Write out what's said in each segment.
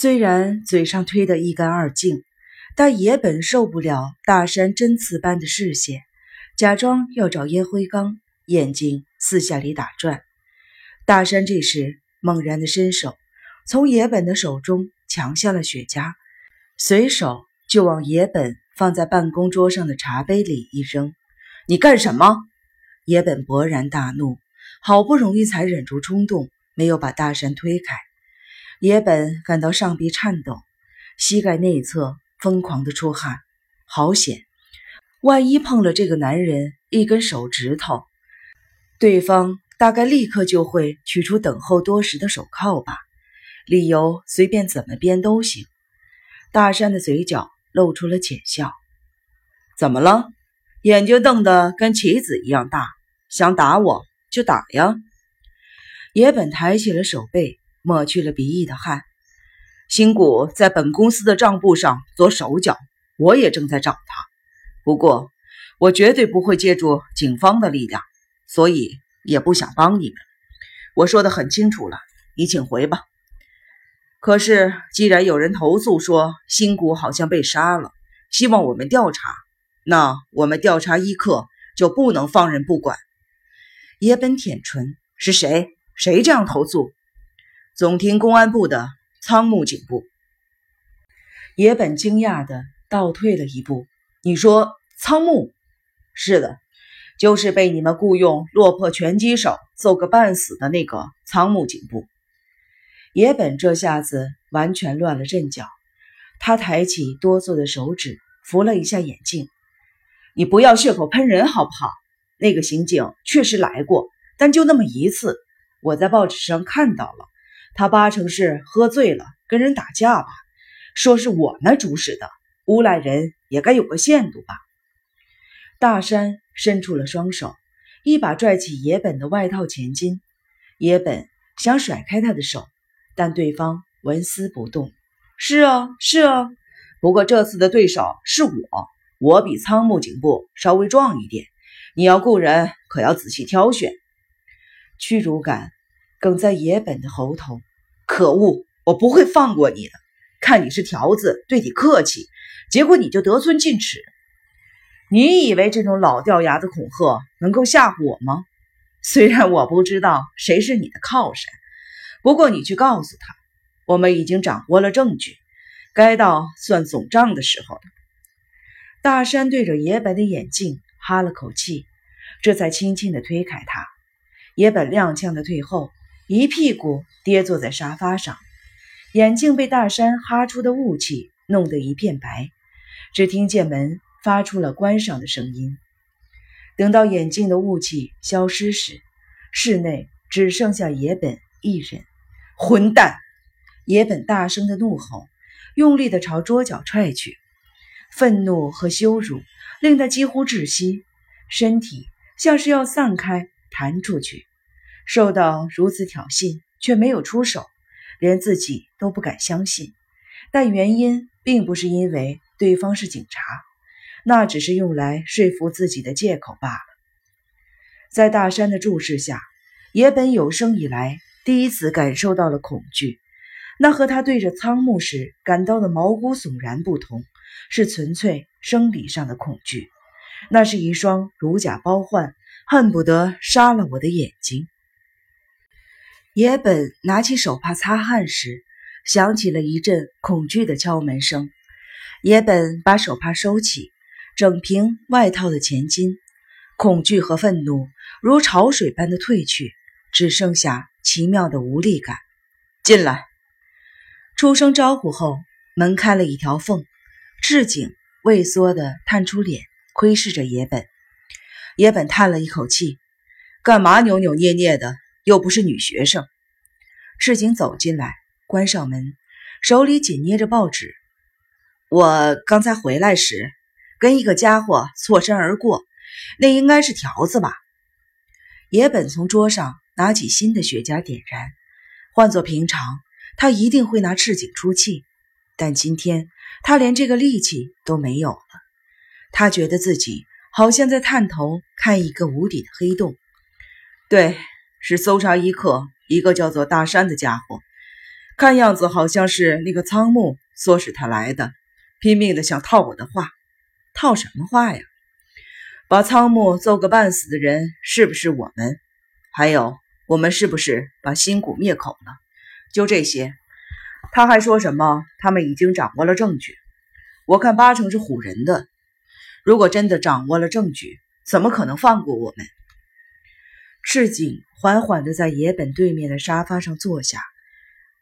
虽然嘴上推得一干二净，但野本受不了大山针刺般的视线，假装要找烟灰缸，眼睛四下里打转。大山这时猛然的伸手，从野本的手中抢下了雪茄，随手就往野本放在办公桌上的茶杯里一扔。你干什么？野本勃然大怒，好不容易才忍住冲动，没有把大山推开。野本感到上臂颤抖，膝盖内侧疯狂的出汗，好险！万一碰了这个男人一根手指头，对方大概立刻就会取出等候多时的手铐吧。理由随便怎么编都行。大山的嘴角露出了浅笑：“怎么了？眼睛瞪得跟棋子一样大，想打我就打呀！”野本抬起了手背，抹去了鼻翼的汗。新谷在本公司的账簿上做手脚，我也正在找他。不过，我绝对不会借助警方的力量，所以也不想帮你们。我说的很清楚了，你请回吧。可是，既然有人投诉说新谷好像被杀了，希望我们调查，那我们调查一刻就不能放任不管。野本舔唇：“是谁？谁这样投诉？”总厅公安部的仓木警部。野本惊讶的倒退了一步：“你说仓木？是的，就是被你们雇佣落魄拳击手揍个半死的那个仓木警部。”野本这下子完全乱了阵脚，他抬起哆嗦的手指，扶了一下眼镜：“你不要血口喷人好不好？那个刑警确实来过，但就那么一次。我在报纸上看到了，他八成是喝醉了跟人打架吧？说是我们主使的，诬赖人也该有个限度吧？”大山伸出了双手，一把拽起野本的外套前襟，野本想甩开他的手。但对方纹丝不动。是啊，是啊，不过这次的对手是我，我比仓木警部稍微壮一点。你要雇人，可要仔细挑选。屈辱感哽在野本的喉头。可恶，我不会放过你的！看你是条子，对你客气，结果你就得寸进尺。你以为这种老掉牙的恐吓能够吓唬我吗？虽然我不知道谁是你的靠山。不过你去告诉他，我们已经掌握了证据，该到算总账的时候了。大山对着野本的眼镜哈了口气，这才轻轻地推开他。野本踉跄的退后，一屁股跌坐在沙发上，眼镜被大山哈出的雾气弄得一片白。只听见门发出了关上的声音。等到眼镜的雾气消失时，室内只剩下野本一人。混蛋！野本大声的怒吼，用力的朝桌角踹去。愤怒和羞辱令他几乎窒息，身体像是要散开弹出去。受到如此挑衅，却没有出手，连自己都不敢相信。但原因并不是因为对方是警察，那只是用来说服自己的借口罢了。在大山的注视下，野本有生以来。第一次感受到了恐惧，那和他对着仓木时感到的毛骨悚然不同，是纯粹生理上的恐惧。那是一双如假包换、恨不得杀了我的眼睛。野本拿起手帕擦汗时，响起了一阵恐惧的敲门声。野本把手帕收起，整平外套的前襟，恐惧和愤怒如潮水般的退去，只剩下。奇妙的无力感。进来，出声招呼后，门开了一条缝。赤井畏缩的探出脸，窥视着野本。野本叹了一口气：“干嘛扭扭捏捏的？又不是女学生。”赤井走进来，关上门，手里紧捏着报纸。我刚才回来时，跟一个家伙错身而过，那应该是条子吧？野本从桌上。拿起新的雪茄点燃，换做平常，他一定会拿赤井出气，但今天他连这个力气都没有了。他觉得自己好像在探头看一个无底的黑洞。对，是搜查一课，一个叫做大山的家伙，看样子好像是那个仓木唆使他来的，拼命的想套我的话。套什么话呀？把仓木揍个半死的人是不是我们？还有，我们是不是把新谷灭口了？就这些。他还说什么？他们已经掌握了证据。我看八成是唬人的。如果真的掌握了证据，怎么可能放过我们？赤井缓缓地在野本对面的沙发上坐下。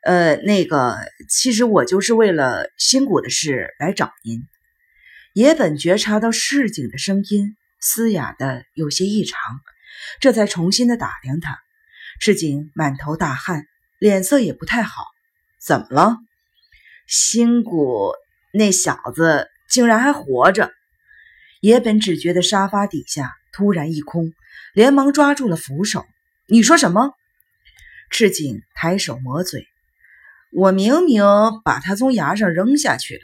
呃，那个，其实我就是为了新谷的事来找您。野本觉察到赤井的声音嘶哑的有些异常，这才重新的打量他。赤井满头大汗，脸色也不太好。怎么了？新谷那小子竟然还活着！野本只觉得沙发底下突然一空，连忙抓住了扶手。你说什么？赤井抬手抹嘴。我明明把他从崖上扔下去了，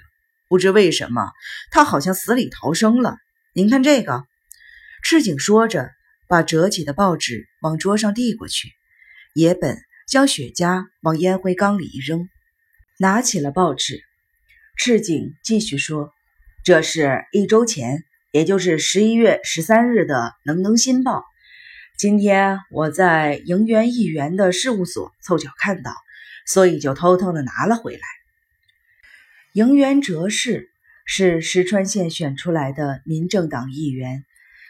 不知为什么他好像死里逃生了。您看这个。赤井说着，把折起的报纸往桌上递过去。野本将雪茄往烟灰缸里一扔，拿起了报纸。赤井继续说：“这是一周前。”也就是十一月十三日的《能能新报》，今天我在营园议员的事务所凑巧看到，所以就偷偷的拿了回来。营园哲士是石川县选出来的民政党议员，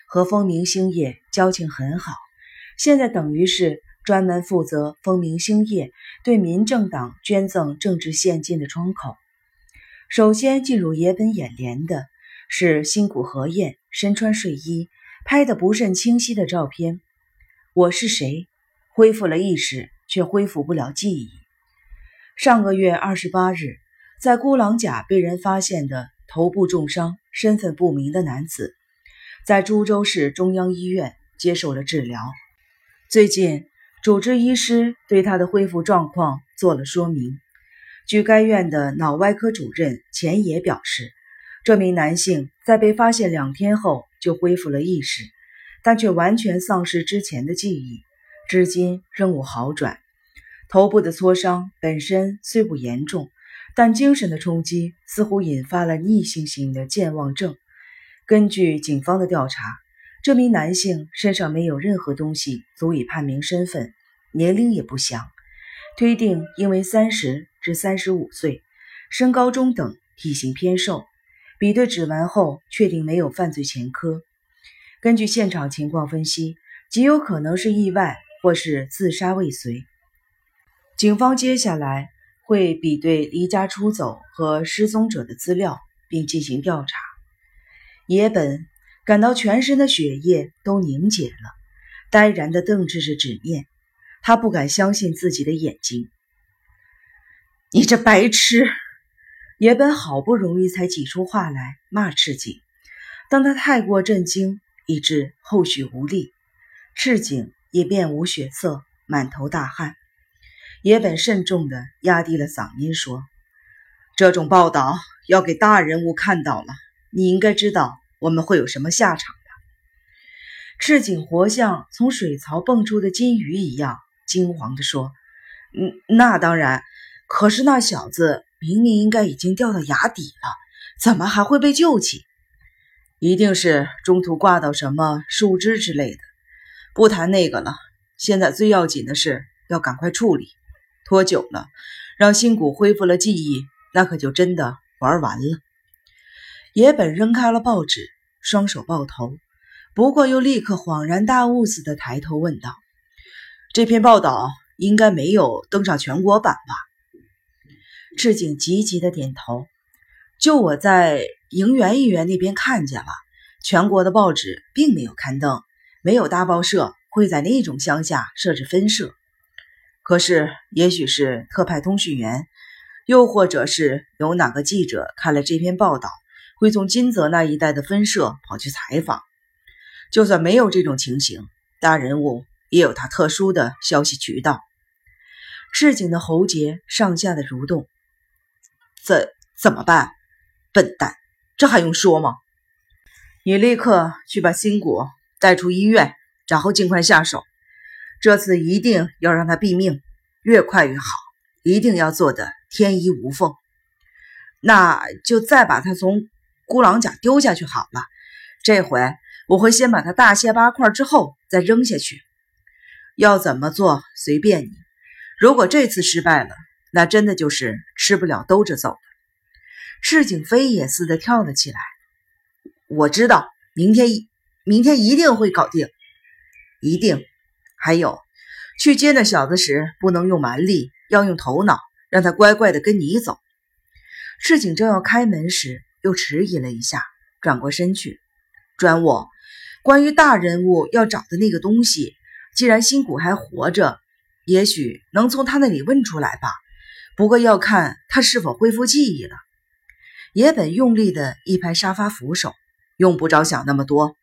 和风明星业交情很好，现在等于是专门负责风明星业对民政党捐赠政治现金的窗口。首先进入野本眼帘的。是新谷和彦身穿睡衣拍的不甚清晰的照片。我是谁？恢复了意识，却恢复不了记忆。上个月二十八日，在孤狼甲被人发现的头部重伤、身份不明的男子，在株洲市中央医院接受了治疗。最近，主治医师对他的恢复状况做了说明。据该院的脑外科主任钱野表示。这名男性在被发现两天后就恢复了意识，但却完全丧失之前的记忆，至今仍无好转。头部的挫伤本身虽不严重，但精神的冲击似乎引发了逆行性的健忘症。根据警方的调查，这名男性身上没有任何东西足以判明身份，年龄也不详，推定应为三十至三十五岁，身高中等，体型偏瘦。比对指纹后，确定没有犯罪前科。根据现场情况分析，极有可能是意外或是自杀未遂。警方接下来会比对离家出走和失踪者的资料，并进行调查。野本感到全身的血液都凝结了，呆然地瞪着着纸面，他不敢相信自己的眼睛。你这白痴！野本好不容易才挤出话来骂赤井，但他太过震惊，以致后续无力。赤井也面无血色，满头大汗。野本慎重地压低了嗓音说：“这种报道要给大人物看到了，你应该知道我们会有什么下场的。”赤井活像从水槽蹦出的金鱼一样惊慌地说：“嗯，那当然。可是那小子……”明明应该已经掉到崖底了，怎么还会被救起？一定是中途挂到什么树枝之类的。不谈那个了，现在最要紧的是要赶快处理。拖久了，让新谷恢复了记忆，那可就真的玩完了。野本扔开了报纸，双手抱头，不过又立刻恍然大悟似的抬头问道：“这篇报道应该没有登上全国版吧？”赤井急急的点头，就我在营园议员那边看见了，全国的报纸并没有刊登，没有大报社会在那种乡下设置分社。可是，也许是特派通讯员，又或者是有哪个记者看了这篇报道，会从金泽那一带的分社跑去采访。就算没有这种情形，大人物也有他特殊的消息渠道。赤井的喉结上下的蠕动。怎怎么办？笨蛋，这还用说吗？你立刻去把新谷带出医院，然后尽快下手。这次一定要让他毙命，越快越好。一定要做的天衣无缝。那就再把他从孤狼甲丢下去好了。这回我会先把他大卸八块，之后再扔下去。要怎么做随便你。如果这次失败了，那真的就是吃不了兜着走。赤井飞也似的跳了起来。我知道，明天明天一定会搞定，一定。还有，去接那小子时不能用蛮力，要用头脑，让他乖乖的跟你走。赤井正要开门时，又迟疑了一下，转过身去。转我，关于大人物要找的那个东西，既然新谷还活着，也许能从他那里问出来吧。不过要看他是否恢复记忆了。野本用力的一拍沙发扶手，用不着想那么多。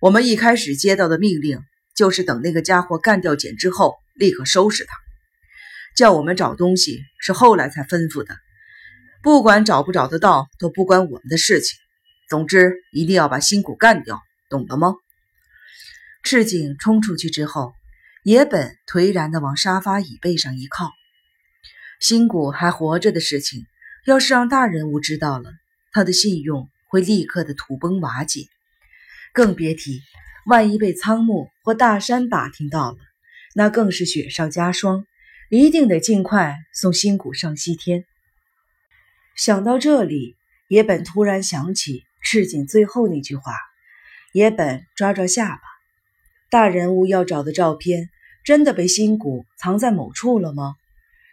我们一开始接到的命令就是等那个家伙干掉简之后，立刻收拾他。叫我们找东西是后来才吩咐的。不管找不找得到，都不关我们的事情。总之，一定要把新谷干掉，懂了吗？赤井冲出去之后，野本颓然地往沙发椅背上一靠。新谷还活着的事情，要是让大人物知道了，他的信用会立刻的土崩瓦解。更别提，万一被仓木或大山打听到了，那更是雪上加霜。一定得尽快送新谷上西天。想到这里，野本突然想起赤井最后那句话。野本抓抓下巴：大人物要找的照片，真的被新谷藏在某处了吗？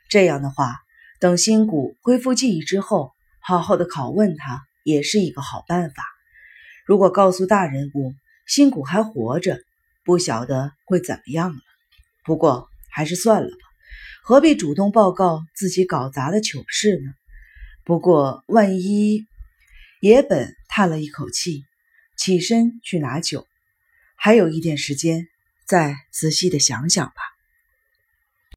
这样的话，等新谷恢复记忆之后，好好的拷问他，也是一个好办法。如果告诉大人物新谷还活着，不晓得会怎么样了。不过还是算了吧，何必主动报告自己搞砸的糗事呢？不过，万一……野本叹了一口气，起身去拿酒。还有一点时间，再仔细的想想吧。